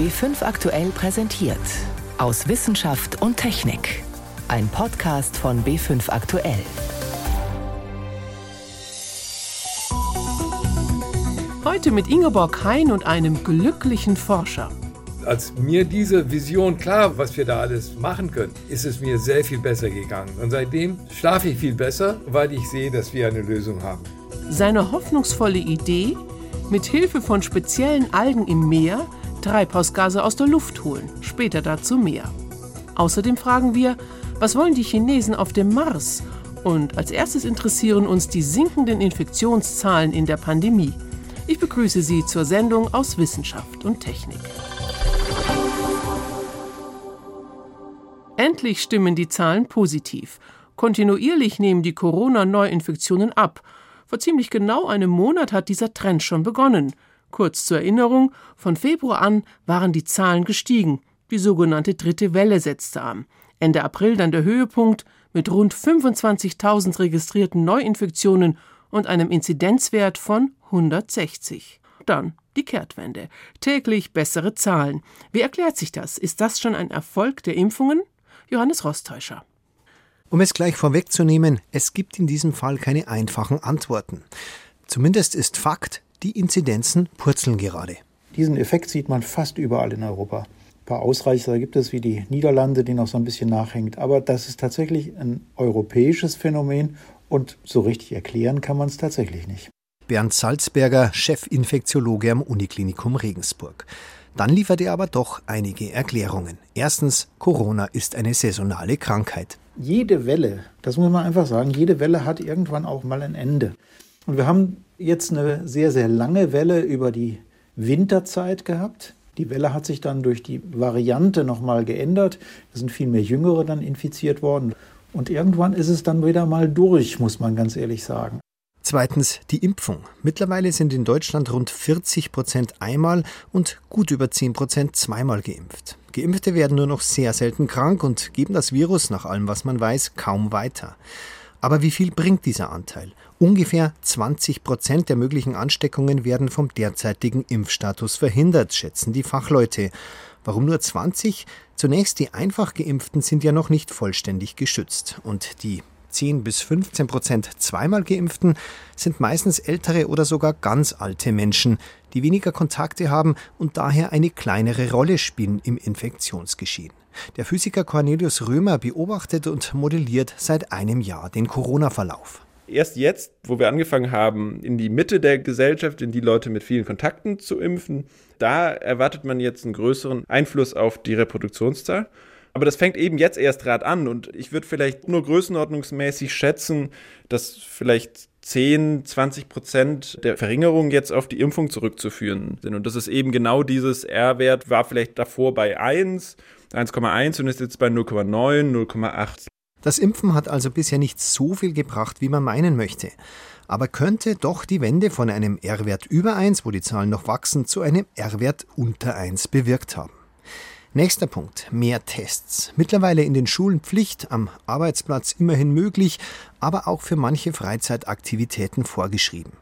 B5 aktuell präsentiert. Aus Wissenschaft und Technik. Ein Podcast von B5 aktuell. Heute mit Ingeborg Hein und einem glücklichen Forscher. Als mir diese Vision klar, was wir da alles machen können, ist es mir sehr viel besser gegangen. Und seitdem schlafe ich viel besser, weil ich sehe, dass wir eine Lösung haben. Seine hoffnungsvolle Idee, mit Hilfe von speziellen Algen im Meer Treibhausgase aus der Luft holen. Später dazu mehr. Außerdem fragen wir, was wollen die Chinesen auf dem Mars? Und als erstes interessieren uns die sinkenden Infektionszahlen in der Pandemie. Ich begrüße Sie zur Sendung aus Wissenschaft und Technik. Endlich stimmen die Zahlen positiv. Kontinuierlich nehmen die Corona-Neuinfektionen ab. Vor ziemlich genau einem Monat hat dieser Trend schon begonnen. Kurz zur Erinnerung, von Februar an waren die Zahlen gestiegen. Die sogenannte dritte Welle setzte an. Ende April dann der Höhepunkt mit rund 25.000 registrierten Neuinfektionen und einem Inzidenzwert von 160. Dann die Kehrtwende. Täglich bessere Zahlen. Wie erklärt sich das? Ist das schon ein Erfolg der Impfungen? Johannes Rostäuscher. Um es gleich vorwegzunehmen, es gibt in diesem Fall keine einfachen Antworten. Zumindest ist Fakt, die Inzidenzen purzeln gerade. Diesen Effekt sieht man fast überall in Europa. Ein paar Ausreißer gibt es wie die Niederlande, die noch so ein bisschen nachhängt. Aber das ist tatsächlich ein europäisches Phänomen und so richtig erklären kann man es tatsächlich nicht. Bernd Salzberger, Chefinfektiologe am Uniklinikum Regensburg. Dann liefert er aber doch einige Erklärungen. Erstens, Corona ist eine saisonale Krankheit. Jede Welle, das muss man einfach sagen, jede Welle hat irgendwann auch mal ein Ende. Und wir haben jetzt eine sehr, sehr lange Welle über die Winterzeit gehabt. Die Welle hat sich dann durch die Variante nochmal geändert. Es sind viel mehr Jüngere dann infiziert worden. Und irgendwann ist es dann wieder mal durch, muss man ganz ehrlich sagen. Zweitens die Impfung. Mittlerweile sind in Deutschland rund 40 Prozent einmal und gut über 10 Prozent zweimal geimpft. Geimpfte werden nur noch sehr selten krank und geben das Virus, nach allem was man weiß, kaum weiter. Aber wie viel bringt dieser Anteil? Ungefähr 20 Prozent der möglichen Ansteckungen werden vom derzeitigen Impfstatus verhindert, schätzen die Fachleute. Warum nur 20? Zunächst die einfach geimpften sind ja noch nicht vollständig geschützt. Und die 10 bis 15 Prozent zweimal geimpften sind meistens ältere oder sogar ganz alte Menschen, die weniger Kontakte haben und daher eine kleinere Rolle spielen im Infektionsgeschehen. Der Physiker Cornelius Römer beobachtet und modelliert seit einem Jahr den Corona-Verlauf. Erst jetzt, wo wir angefangen haben, in die Mitte der Gesellschaft, in die Leute mit vielen Kontakten zu impfen, da erwartet man jetzt einen größeren Einfluss auf die Reproduktionszahl. Aber das fängt eben jetzt erst gerade an und ich würde vielleicht nur größenordnungsmäßig schätzen, dass vielleicht 10, 20 Prozent der Verringerung jetzt auf die Impfung zurückzuführen sind. Und das ist eben genau dieses R-Wert war vielleicht davor bei 1 1,1 und ist jetzt bei 0,9, 0,8. Das Impfen hat also bisher nicht so viel gebracht, wie man meinen möchte. Aber könnte doch die Wende von einem R-Wert über 1, wo die Zahlen noch wachsen, zu einem R-Wert unter 1 bewirkt haben. Nächster Punkt, mehr Tests. Mittlerweile in den Schulen Pflicht, am Arbeitsplatz immerhin möglich, aber auch für manche Freizeitaktivitäten vorgeschrieben.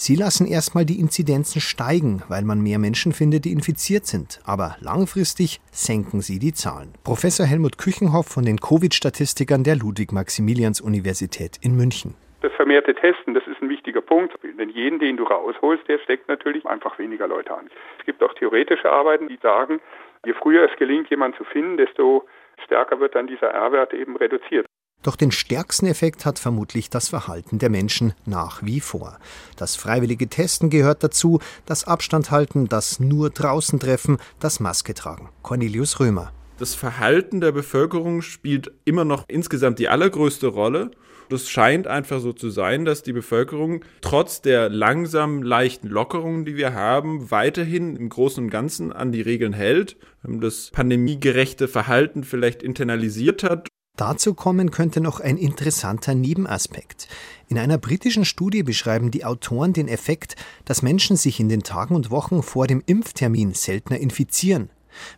Sie lassen erstmal die Inzidenzen steigen, weil man mehr Menschen findet, die infiziert sind. Aber langfristig senken sie die Zahlen. Professor Helmut Küchenhoff von den Covid-Statistikern der Ludwig-Maximilians-Universität in München. Das vermehrte Testen, das ist ein wichtiger Punkt. Denn jeden, den du rausholst, der steckt natürlich einfach weniger Leute an. Es gibt auch theoretische Arbeiten, die sagen, je früher es gelingt, jemanden zu finden, desto stärker wird dann dieser R-Wert eben reduziert. Doch den stärksten Effekt hat vermutlich das Verhalten der Menschen nach wie vor. Das freiwillige Testen gehört dazu, das Abstand halten, das nur draußen treffen, das Maske tragen. Cornelius Römer. Das Verhalten der Bevölkerung spielt immer noch insgesamt die allergrößte Rolle. Das scheint einfach so zu sein, dass die Bevölkerung trotz der langsam leichten Lockerungen, die wir haben, weiterhin im Großen und Ganzen an die Regeln hält, das pandemiegerechte Verhalten vielleicht internalisiert hat Dazu kommen könnte noch ein interessanter Nebenaspekt. In einer britischen Studie beschreiben die Autoren den Effekt, dass Menschen sich in den Tagen und Wochen vor dem Impftermin seltener infizieren.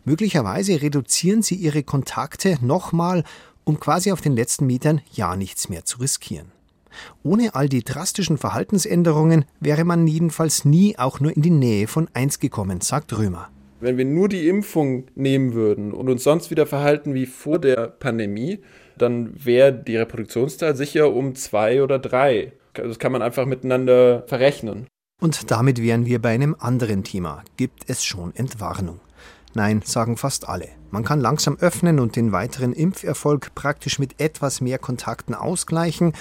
Möglicherweise reduzieren sie ihre Kontakte nochmal, um quasi auf den letzten Metern ja nichts mehr zu riskieren. Ohne all die drastischen Verhaltensänderungen wäre man jedenfalls nie auch nur in die Nähe von 1 gekommen, sagt Römer. Wenn wir nur die Impfung nehmen würden und uns sonst wieder verhalten wie vor der Pandemie, dann wäre die Reproduktionszahl sicher um zwei oder drei. Das kann man einfach miteinander verrechnen. Und damit wären wir bei einem anderen Thema. Gibt es schon Entwarnung? Nein, sagen fast alle. Man kann langsam öffnen und den weiteren Impferfolg praktisch mit etwas mehr Kontakten ausgleichen.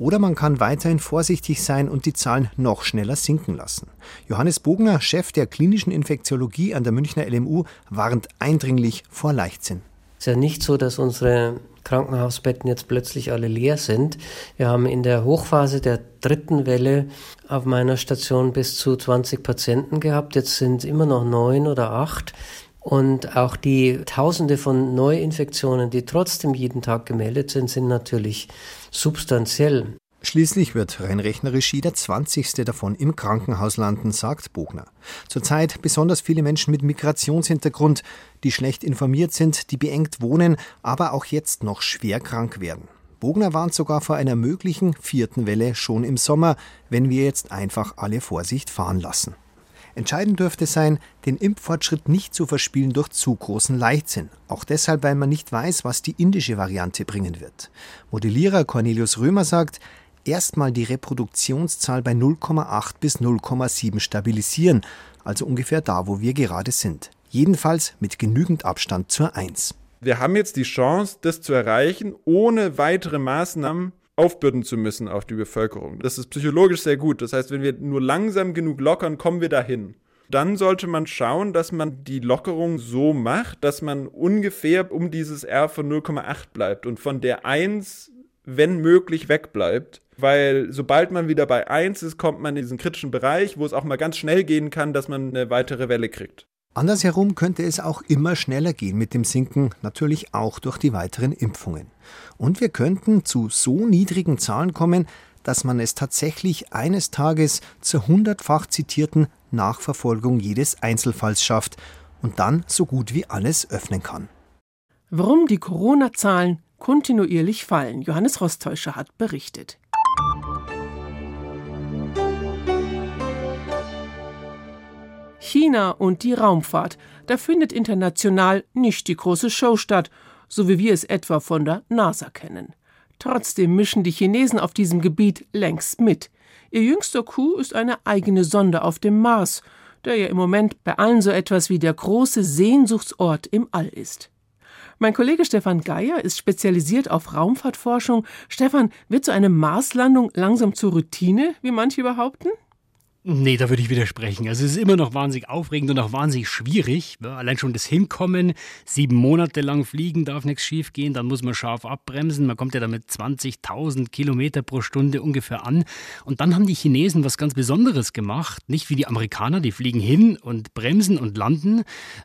Oder man kann weiterhin vorsichtig sein und die Zahlen noch schneller sinken lassen. Johannes Bogner, Chef der klinischen Infektiologie an der Münchner LMU, warnt eindringlich vor Leichtsinn. Es ist ja nicht so, dass unsere Krankenhausbetten jetzt plötzlich alle leer sind. Wir haben in der Hochphase der dritten Welle auf meiner Station bis zu 20 Patienten gehabt. Jetzt sind immer noch neun oder acht. Und auch die Tausende von Neuinfektionen, die trotzdem jeden Tag gemeldet sind, sind natürlich substanziell. Schließlich wird rein rechnerisch jeder 20. davon im Krankenhaus landen, sagt Bogner. Zurzeit besonders viele Menschen mit Migrationshintergrund, die schlecht informiert sind, die beengt wohnen, aber auch jetzt noch schwer krank werden. Bogner warnt sogar vor einer möglichen vierten Welle schon im Sommer, wenn wir jetzt einfach alle Vorsicht fahren lassen. Entscheidend dürfte sein, den Impffortschritt nicht zu verspielen durch zu großen Leichtsinn. Auch deshalb, weil man nicht weiß, was die indische Variante bringen wird. Modellierer Cornelius Römer sagt, erstmal die Reproduktionszahl bei 0,8 bis 0,7 stabilisieren, also ungefähr da, wo wir gerade sind. Jedenfalls mit genügend Abstand zur 1. Wir haben jetzt die Chance, das zu erreichen, ohne weitere Maßnahmen aufbürden zu müssen auf die Bevölkerung. Das ist psychologisch sehr gut. Das heißt, wenn wir nur langsam genug lockern, kommen wir dahin. Dann sollte man schauen, dass man die Lockerung so macht, dass man ungefähr um dieses R von 0,8 bleibt und von der 1, wenn möglich, wegbleibt. Weil sobald man wieder bei 1 ist, kommt man in diesen kritischen Bereich, wo es auch mal ganz schnell gehen kann, dass man eine weitere Welle kriegt. Andersherum könnte es auch immer schneller gehen mit dem Sinken, natürlich auch durch die weiteren Impfungen. Und wir könnten zu so niedrigen Zahlen kommen, dass man es tatsächlich eines Tages zur hundertfach zitierten Nachverfolgung jedes Einzelfalls schafft und dann so gut wie alles öffnen kann. Warum die Corona-Zahlen kontinuierlich fallen, Johannes Rostäuscher hat berichtet. China und die Raumfahrt, da findet international nicht die große Show statt, so wie wir es etwa von der NASA kennen. Trotzdem mischen die Chinesen auf diesem Gebiet längst mit. Ihr jüngster Coup ist eine eigene Sonde auf dem Mars, der ja im Moment bei allen so etwas wie der große Sehnsuchtsort im All ist. Mein Kollege Stefan Geier ist spezialisiert auf Raumfahrtforschung. Stefan, wird so eine Marslandung langsam zur Routine, wie manche behaupten? Nee, da würde ich widersprechen. Also es ist immer noch wahnsinnig aufregend und auch wahnsinnig schwierig. Allein schon das Hinkommen, sieben Monate lang fliegen, darf nichts schief gehen, dann muss man scharf abbremsen. Man kommt ja damit 20.000 Kilometer pro Stunde ungefähr an. Und dann haben die Chinesen was ganz Besonderes gemacht. Nicht wie die Amerikaner, die fliegen hin und bremsen und landen.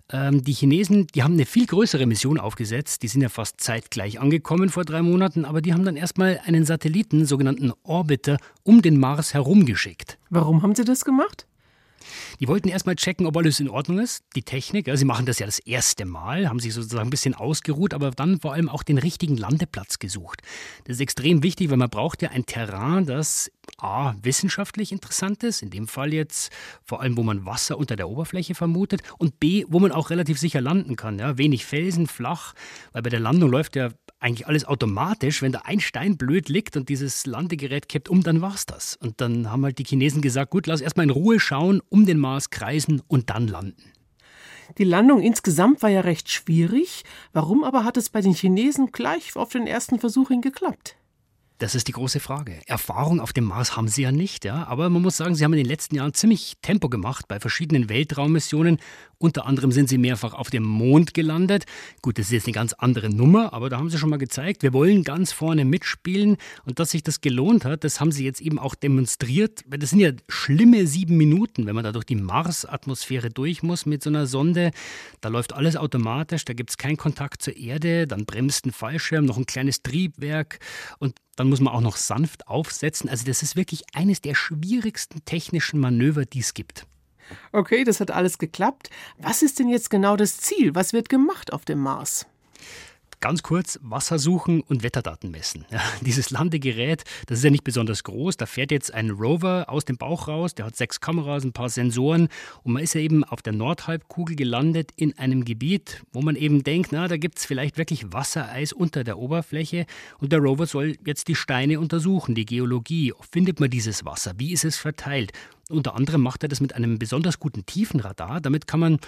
Ähm, die Chinesen, die haben eine viel größere Mission aufgesetzt. Die sind ja fast zeitgleich angekommen vor drei Monaten, aber die haben dann erstmal einen Satelliten, sogenannten Orbiter, um den Mars herumgeschickt. Warum haben Sie das gemacht? Die wollten erstmal checken, ob alles in Ordnung ist, die Technik. Ja, sie machen das ja das erste Mal, haben sich sozusagen ein bisschen ausgeruht, aber dann vor allem auch den richtigen Landeplatz gesucht. Das ist extrem wichtig, weil man braucht ja ein Terrain, das A, wissenschaftlich interessant ist, in dem Fall jetzt vor allem, wo man Wasser unter der Oberfläche vermutet, und B, wo man auch relativ sicher landen kann. Ja, wenig Felsen, flach, weil bei der Landung läuft ja eigentlich alles automatisch. Wenn da ein Stein blöd liegt und dieses Landegerät kippt um, dann war's das. Und dann haben halt die Chinesen gesagt, gut, lass erstmal in Ruhe schauen, um den Mars kreisen und dann landen. Die Landung insgesamt war ja recht schwierig. Warum aber hat es bei den Chinesen gleich auf den ersten Versuch hin geklappt? Das ist die große Frage. Erfahrung auf dem Mars haben sie ja nicht, ja. Aber man muss sagen, sie haben in den letzten Jahren ziemlich Tempo gemacht bei verschiedenen Weltraummissionen. Unter anderem sind sie mehrfach auf dem Mond gelandet. Gut, das ist jetzt eine ganz andere Nummer, aber da haben sie schon mal gezeigt, wir wollen ganz vorne mitspielen. Und dass sich das gelohnt hat, das haben sie jetzt eben auch demonstriert. Das sind ja schlimme sieben Minuten, wenn man da durch die Mars-Atmosphäre durch muss mit so einer Sonde. Da läuft alles automatisch, da gibt es keinen Kontakt zur Erde, dann bremst ein Fallschirm, noch ein kleines Triebwerk und dann muss man auch noch sanft aufsetzen. Also das ist wirklich eines der schwierigsten technischen Manöver, die es gibt. Okay, das hat alles geklappt. Was ist denn jetzt genau das Ziel? Was wird gemacht auf dem Mars? Ganz kurz, Wasser suchen und Wetterdaten messen. Ja, dieses Landegerät, das ist ja nicht besonders groß. Da fährt jetzt ein Rover aus dem Bauch raus, der hat sechs Kameras, ein paar Sensoren und man ist ja eben auf der Nordhalbkugel gelandet in einem Gebiet, wo man eben denkt, na, da gibt es vielleicht wirklich Wassereis unter der Oberfläche und der Rover soll jetzt die Steine untersuchen, die Geologie. Findet man dieses Wasser? Wie ist es verteilt? Unter anderem macht er das mit einem besonders guten Tiefenradar. Damit kann man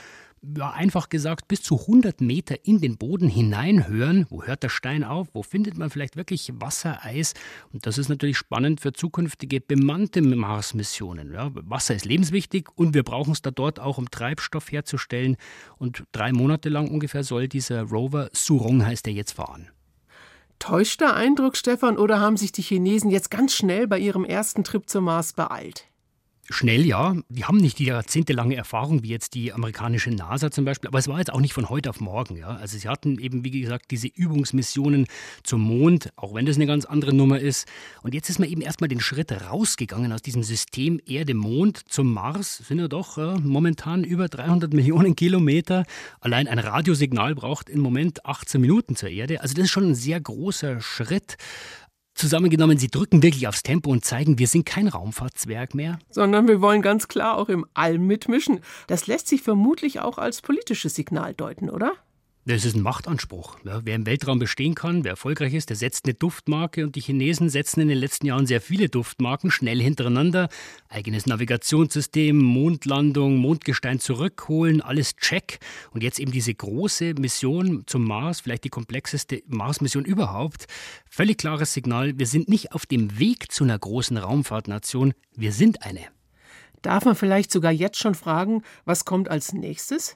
einfach gesagt, bis zu 100 Meter in den Boden hineinhören. Wo hört der Stein auf? Wo findet man vielleicht wirklich Wassereis? Und das ist natürlich spannend für zukünftige bemannte Mars-Missionen. Ja, Wasser ist lebenswichtig und wir brauchen es da dort auch, um Treibstoff herzustellen. Und drei Monate lang ungefähr soll dieser Rover, Surong heißt er jetzt, fahren. Täuscht der Eindruck, Stefan, oder haben sich die Chinesen jetzt ganz schnell bei ihrem ersten Trip zum Mars beeilt? Schnell, ja. Die haben nicht die jahrzehntelange Erfahrung wie jetzt die amerikanische NASA zum Beispiel, aber es war jetzt auch nicht von heute auf morgen. Ja. Also sie hatten eben, wie gesagt, diese Übungsmissionen zum Mond, auch wenn das eine ganz andere Nummer ist. Und jetzt ist man eben erstmal den Schritt rausgegangen aus diesem System Erde-Mond zum Mars. Sind ja doch äh, momentan über 300 Millionen Kilometer. Allein ein Radiosignal braucht im Moment 18 Minuten zur Erde. Also das ist schon ein sehr großer Schritt. Zusammengenommen, sie drücken wirklich aufs Tempo und zeigen, wir sind kein Raumfahrtzwerg mehr. Sondern wir wollen ganz klar auch im All mitmischen. Das lässt sich vermutlich auch als politisches Signal deuten, oder? Das ist ein Machtanspruch. Ja, wer im Weltraum bestehen kann, wer erfolgreich ist, der setzt eine Duftmarke und die Chinesen setzen in den letzten Jahren sehr viele Duftmarken schnell hintereinander. Eigenes Navigationssystem, Mondlandung, Mondgestein zurückholen, alles check. Und jetzt eben diese große Mission zum Mars, vielleicht die komplexeste Mars-Mission überhaupt. Völlig klares Signal, wir sind nicht auf dem Weg zu einer großen Raumfahrtnation, wir sind eine. Darf man vielleicht sogar jetzt schon fragen, was kommt als nächstes?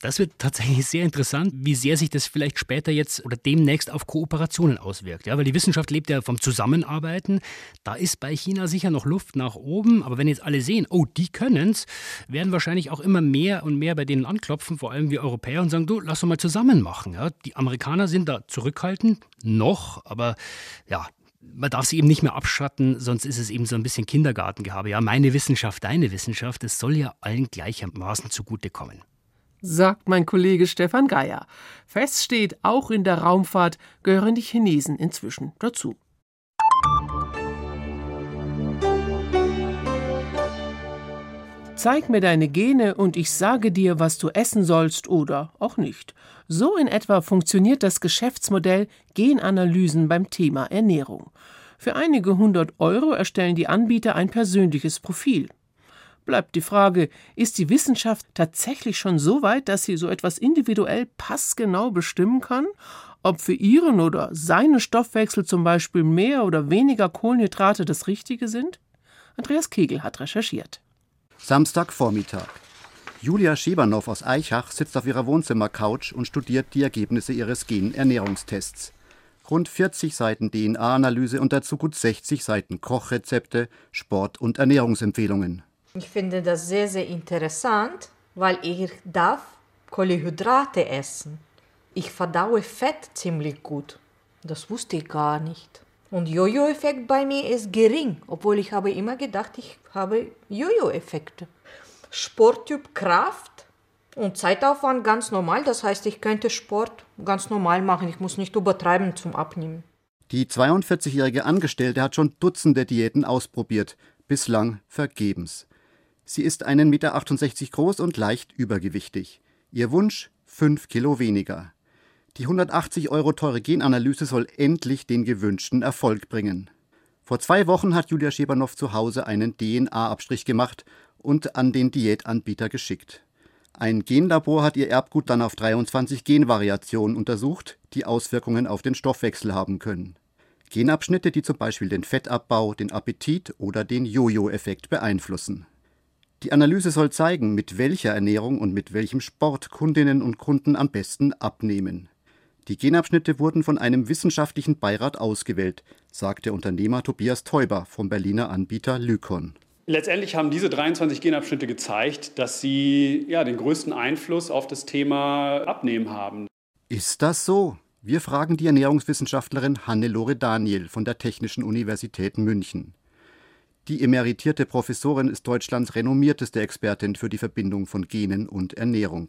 Das wird tatsächlich sehr interessant, wie sehr sich das vielleicht später jetzt oder demnächst auf Kooperationen auswirkt. Ja, weil die Wissenschaft lebt ja vom Zusammenarbeiten. Da ist bei China sicher noch Luft nach oben. Aber wenn jetzt alle sehen, oh, die können es, werden wahrscheinlich auch immer mehr und mehr bei denen anklopfen, vor allem wir Europäer, und sagen, du, lass uns mal zusammen machen. Ja, die Amerikaner sind da zurückhaltend, noch, aber ja, man darf sie eben nicht mehr abschatten, sonst ist es eben so ein bisschen Kindergartengehabe. Ja, meine Wissenschaft, deine Wissenschaft, es soll ja allen gleichermaßen zugutekommen sagt mein Kollege Stefan Geier. Fest steht, auch in der Raumfahrt gehören die Chinesen inzwischen dazu. Zeig mir deine Gene und ich sage dir, was du essen sollst oder auch nicht. So in etwa funktioniert das Geschäftsmodell Genanalysen beim Thema Ernährung. Für einige hundert Euro erstellen die Anbieter ein persönliches Profil bleibt die Frage, ist die Wissenschaft tatsächlich schon so weit, dass sie so etwas individuell passgenau bestimmen kann? Ob für ihren oder seinen Stoffwechsel zum Beispiel mehr oder weniger Kohlenhydrate das Richtige sind? Andreas Kegel hat recherchiert. Samstagvormittag. Julia Schebanow aus Eichach sitzt auf ihrer Wohnzimmercouch und studiert die Ergebnisse ihres Gen-Ernährungstests. Rund 40 Seiten DNA-Analyse und dazu gut 60 Seiten Kochrezepte, Sport- und Ernährungsempfehlungen. Ich finde das sehr, sehr interessant, weil ich darf Kohlenhydrate essen. Ich verdaue Fett ziemlich gut. Das wusste ich gar nicht. Und Jojo-Effekt bei mir ist gering, obwohl ich habe immer gedacht, ich habe Jojo-Effekte. Sporttyp Kraft und Zeitaufwand ganz normal. Das heißt, ich könnte Sport ganz normal machen. Ich muss nicht übertreiben zum Abnehmen. Die 42-jährige Angestellte hat schon Dutzende Diäten ausprobiert, bislang vergebens. Sie ist 1,68 Meter groß und leicht übergewichtig. Ihr Wunsch 5 Kilo weniger. Die 180 Euro teure Genanalyse soll endlich den gewünschten Erfolg bringen. Vor zwei Wochen hat Julia Schebanow zu Hause einen DNA-Abstrich gemacht und an den Diätanbieter geschickt. Ein Genlabor hat ihr Erbgut dann auf 23 Genvariationen untersucht, die Auswirkungen auf den Stoffwechsel haben können. Genabschnitte, die zum Beispiel den Fettabbau, den Appetit oder den Jojo-Effekt beeinflussen. Die Analyse soll zeigen, mit welcher Ernährung und mit welchem Sport Kundinnen und Kunden am besten abnehmen. Die Genabschnitte wurden von einem wissenschaftlichen Beirat ausgewählt, sagt der Unternehmer Tobias Teuber vom Berliner Anbieter Lykon. Letztendlich haben diese 23 Genabschnitte gezeigt, dass sie ja, den größten Einfluss auf das Thema Abnehmen haben. Ist das so? Wir fragen die Ernährungswissenschaftlerin Hannelore Daniel von der Technischen Universität München. Die emeritierte Professorin ist Deutschlands renommierteste Expertin für die Verbindung von Genen und Ernährung.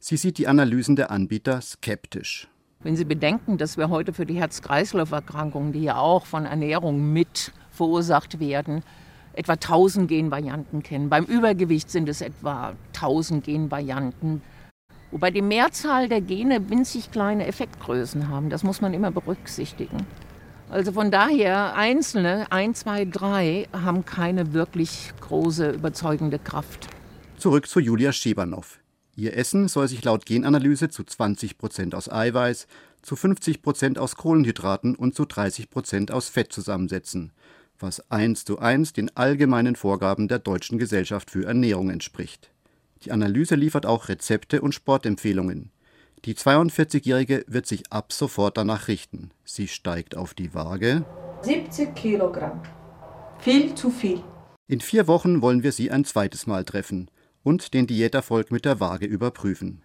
Sie sieht die Analysen der Anbieter skeptisch. Wenn Sie bedenken, dass wir heute für die Herz-Kreislauf-Erkrankungen, die ja auch von Ernährung mit verursacht werden, etwa 1000 Genvarianten kennen. Beim Übergewicht sind es etwa 1000 Genvarianten. Wobei die Mehrzahl der Gene winzig kleine Effektgrößen haben. Das muss man immer berücksichtigen. Also von daher, einzelne, 1, 2, 3, haben keine wirklich große überzeugende Kraft. Zurück zu Julia Schebanow. Ihr Essen soll sich laut Genanalyse zu 20 Prozent aus Eiweiß, zu 50 Prozent aus Kohlenhydraten und zu 30 Prozent aus Fett zusammensetzen, was eins zu eins den allgemeinen Vorgaben der Deutschen Gesellschaft für Ernährung entspricht. Die Analyse liefert auch Rezepte und Sportempfehlungen. Die 42-Jährige wird sich ab sofort danach richten. Sie steigt auf die Waage. 70 Kilogramm. Viel zu viel. In vier Wochen wollen wir sie ein zweites Mal treffen und den Diäterfolg mit der Waage überprüfen.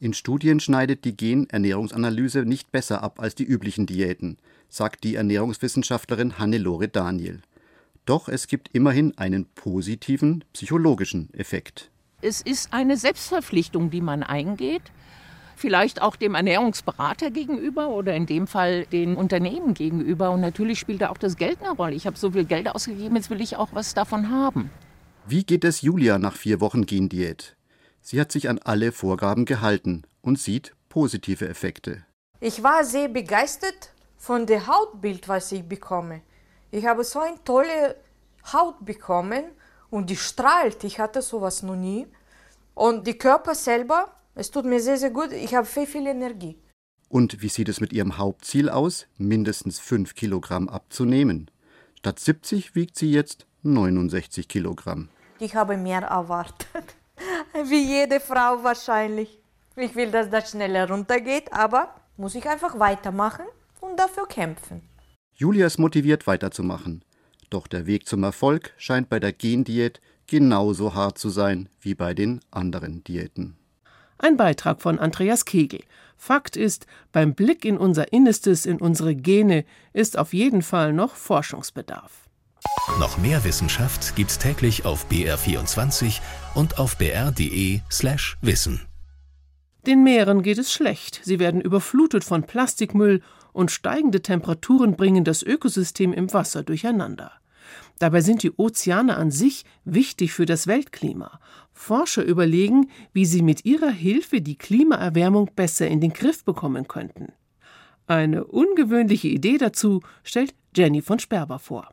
In Studien schneidet die Gen-Ernährungsanalyse nicht besser ab als die üblichen Diäten, sagt die Ernährungswissenschaftlerin Hannelore Daniel. Doch es gibt immerhin einen positiven psychologischen Effekt. Es ist eine Selbstverpflichtung, die man eingeht. Vielleicht auch dem Ernährungsberater gegenüber oder in dem Fall den Unternehmen gegenüber. Und natürlich spielt da auch das Geld eine Rolle. Ich habe so viel Geld ausgegeben, jetzt will ich auch was davon haben. Wie geht es Julia nach vier Wochen Gendiät? Sie hat sich an alle Vorgaben gehalten und sieht positive Effekte. Ich war sehr begeistert von dem Hautbild, was ich bekomme. Ich habe so eine tolle Haut bekommen und die strahlt. Ich hatte sowas noch nie. Und die Körper selber, es tut mir sehr, sehr gut. Ich habe viel, viel Energie. Und wie sieht es mit ihrem Hauptziel aus, mindestens 5 Kilogramm abzunehmen? Statt 70 wiegt sie jetzt 69 Kilogramm. Ich habe mehr erwartet. Wie jede Frau wahrscheinlich. Ich will, dass das schneller runtergeht, aber muss ich einfach weitermachen und dafür kämpfen. Julia ist motiviert weiterzumachen. Doch der Weg zum Erfolg scheint bei der Gendiät genauso hart zu sein wie bei den anderen Diäten. Ein Beitrag von Andreas Kegel. Fakt ist, beim Blick in unser Innerstes, in unsere Gene, ist auf jeden Fall noch Forschungsbedarf. Noch mehr Wissenschaft gibt's täglich auf BR24 und auf br.de/slash wissen. Den Meeren geht es schlecht. Sie werden überflutet von Plastikmüll und steigende Temperaturen bringen das Ökosystem im Wasser durcheinander. Dabei sind die Ozeane an sich wichtig für das Weltklima. Forscher überlegen, wie sie mit ihrer Hilfe die Klimaerwärmung besser in den Griff bekommen könnten. Eine ungewöhnliche Idee dazu stellt Jenny von Sperber vor.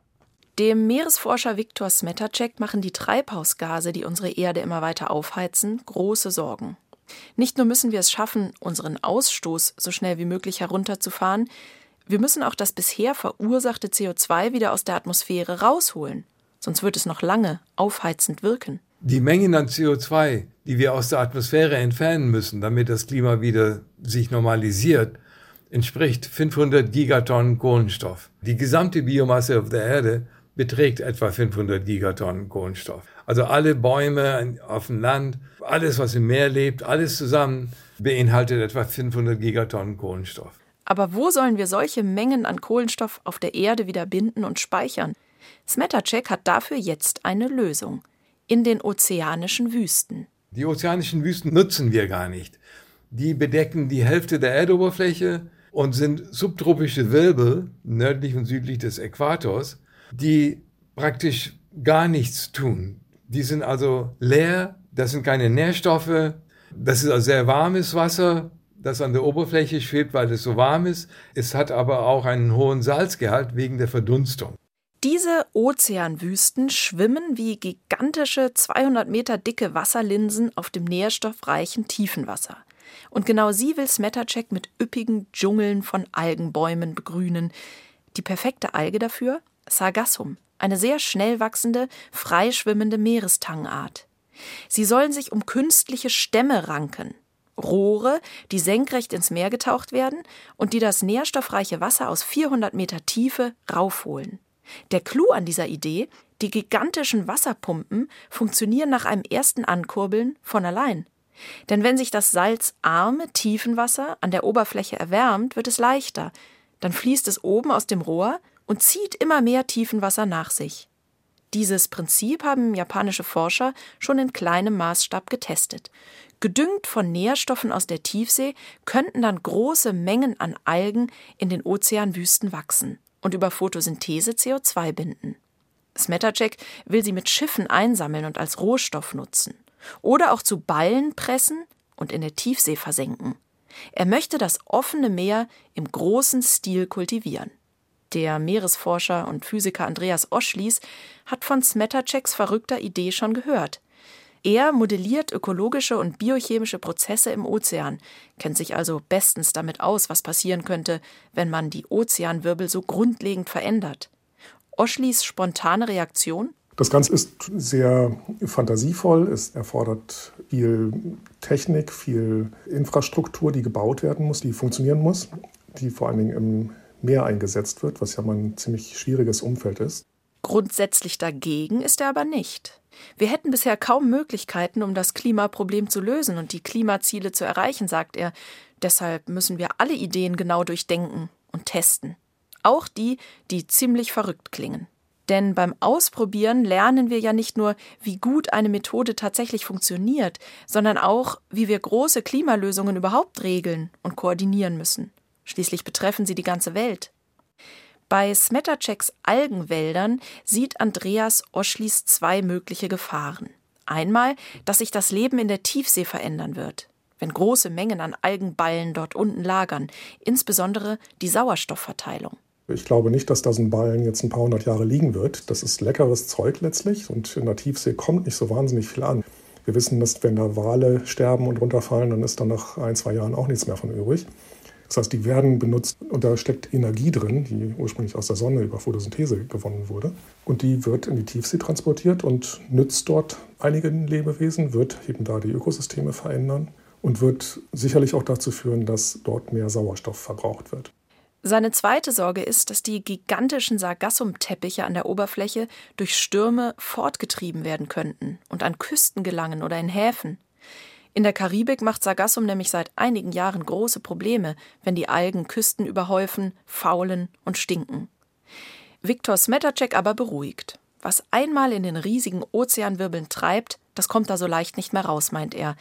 Dem Meeresforscher Viktor Smetacek machen die Treibhausgase, die unsere Erde immer weiter aufheizen, große Sorgen. Nicht nur müssen wir es schaffen, unseren Ausstoß so schnell wie möglich herunterzufahren, wir müssen auch das bisher verursachte CO2 wieder aus der Atmosphäre rausholen. Sonst wird es noch lange aufheizend wirken. Die Mengen an CO2, die wir aus der Atmosphäre entfernen müssen, damit das Klima wieder sich normalisiert, entspricht 500 Gigatonnen Kohlenstoff. Die gesamte Biomasse auf der Erde beträgt etwa 500 Gigatonnen Kohlenstoff. Also alle Bäume auf dem Land, alles, was im Meer lebt, alles zusammen beinhaltet etwa 500 Gigatonnen Kohlenstoff. Aber wo sollen wir solche Mengen an Kohlenstoff auf der Erde wieder binden und speichern? Smetacek hat dafür jetzt eine Lösung. In den ozeanischen Wüsten. Die ozeanischen Wüsten nutzen wir gar nicht. Die bedecken die Hälfte der Erdoberfläche und sind subtropische Wirbel nördlich und südlich des Äquators die praktisch gar nichts tun. Die sind also leer, das sind keine Nährstoffe, das ist also sehr warmes Wasser, das an der Oberfläche schwebt, weil es so warm ist. Es hat aber auch einen hohen Salzgehalt wegen der Verdunstung. Diese Ozeanwüsten schwimmen wie gigantische 200 Meter dicke Wasserlinsen auf dem nährstoffreichen Tiefenwasser. Und genau sie will Smetacek mit üppigen Dschungeln von Algenbäumen begrünen. Die perfekte Alge dafür? Sargassum, eine sehr schnell wachsende, freischwimmende Meerestangart. Sie sollen sich um künstliche Stämme ranken. Rohre, die senkrecht ins Meer getaucht werden und die das nährstoffreiche Wasser aus 400 Meter Tiefe raufholen. Der Clou an dieser Idee, die gigantischen Wasserpumpen funktionieren nach einem ersten Ankurbeln von allein. Denn wenn sich das salzarme Tiefenwasser an der Oberfläche erwärmt, wird es leichter. Dann fließt es oben aus dem Rohr und zieht immer mehr Tiefenwasser nach sich. Dieses Prinzip haben japanische Forscher schon in kleinem Maßstab getestet. Gedüngt von Nährstoffen aus der Tiefsee könnten dann große Mengen an Algen in den Ozeanwüsten wachsen und über Photosynthese CO2 binden. Smetacek will sie mit Schiffen einsammeln und als Rohstoff nutzen. Oder auch zu Ballen pressen und in der Tiefsee versenken. Er möchte das offene Meer im großen Stil kultivieren. Der Meeresforscher und Physiker Andreas Oschlies hat von Smetaceks verrückter Idee schon gehört. Er modelliert ökologische und biochemische Prozesse im Ozean, kennt sich also bestens damit aus, was passieren könnte, wenn man die Ozeanwirbel so grundlegend verändert. Oschlis spontane Reaktion? Das Ganze ist sehr fantasievoll. Es erfordert viel Technik, viel Infrastruktur, die gebaut werden muss, die funktionieren muss, die vor allen Dingen im Meer eingesetzt wird, was ja mal ein ziemlich schwieriges Umfeld ist. Grundsätzlich dagegen ist er aber nicht. Wir hätten bisher kaum Möglichkeiten, um das Klimaproblem zu lösen und die Klimaziele zu erreichen, sagt er. Deshalb müssen wir alle Ideen genau durchdenken und testen. Auch die, die ziemlich verrückt klingen. Denn beim Ausprobieren lernen wir ja nicht nur, wie gut eine Methode tatsächlich funktioniert, sondern auch, wie wir große Klimalösungen überhaupt regeln und koordinieren müssen. Schließlich betreffen sie die ganze Welt. Bei Smetaceks Algenwäldern sieht Andreas Oschlis zwei mögliche Gefahren. Einmal, dass sich das Leben in der Tiefsee verändern wird, wenn große Mengen an Algenballen dort unten lagern, insbesondere die Sauerstoffverteilung. Ich glaube nicht, dass da so ein Ballen jetzt ein paar hundert Jahre liegen wird. Das ist leckeres Zeug letztlich und in der Tiefsee kommt nicht so wahnsinnig viel an. Wir wissen, dass wenn da Wale sterben und runterfallen, dann ist dann nach ein, zwei Jahren auch nichts mehr von übrig. Das heißt, die werden benutzt und da steckt Energie drin, die ursprünglich aus der Sonne über Photosynthese gewonnen wurde. Und die wird in die Tiefsee transportiert und nützt dort einigen Lebewesen, wird eben da die Ökosysteme verändern und wird sicherlich auch dazu führen, dass dort mehr Sauerstoff verbraucht wird. Seine zweite Sorge ist, dass die gigantischen Sargassumteppiche an der Oberfläche durch Stürme fortgetrieben werden könnten und an Küsten gelangen oder in Häfen. In der Karibik macht Sargassum nämlich seit einigen Jahren große Probleme, wenn die Algen Küsten überhäufen, faulen und stinken. Viktor Smetacek aber beruhigt. Was einmal in den riesigen Ozeanwirbeln treibt, das kommt da so leicht nicht mehr raus, meint er.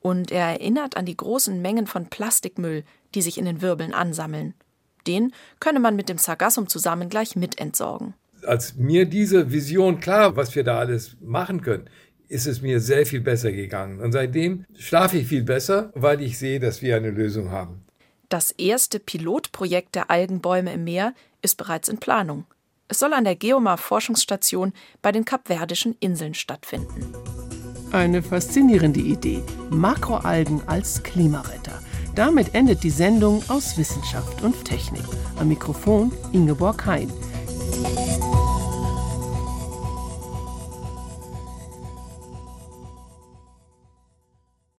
Und er erinnert an die großen Mengen von Plastikmüll, die sich in den Wirbeln ansammeln den könne man mit dem Sargassum zusammen gleich mitentsorgen. Als mir diese Vision klar, was wir da alles machen können, ist es mir sehr viel besser gegangen. Und seitdem schlafe ich viel besser, weil ich sehe, dass wir eine Lösung haben. Das erste Pilotprojekt der Algenbäume im Meer ist bereits in Planung. Es soll an der Geomar-Forschungsstation bei den Kapverdischen Inseln stattfinden. Eine faszinierende Idee. Makroalgen als Klimaretter. Damit endet die Sendung aus Wissenschaft und Technik. Am Mikrofon Ingeborg Hein.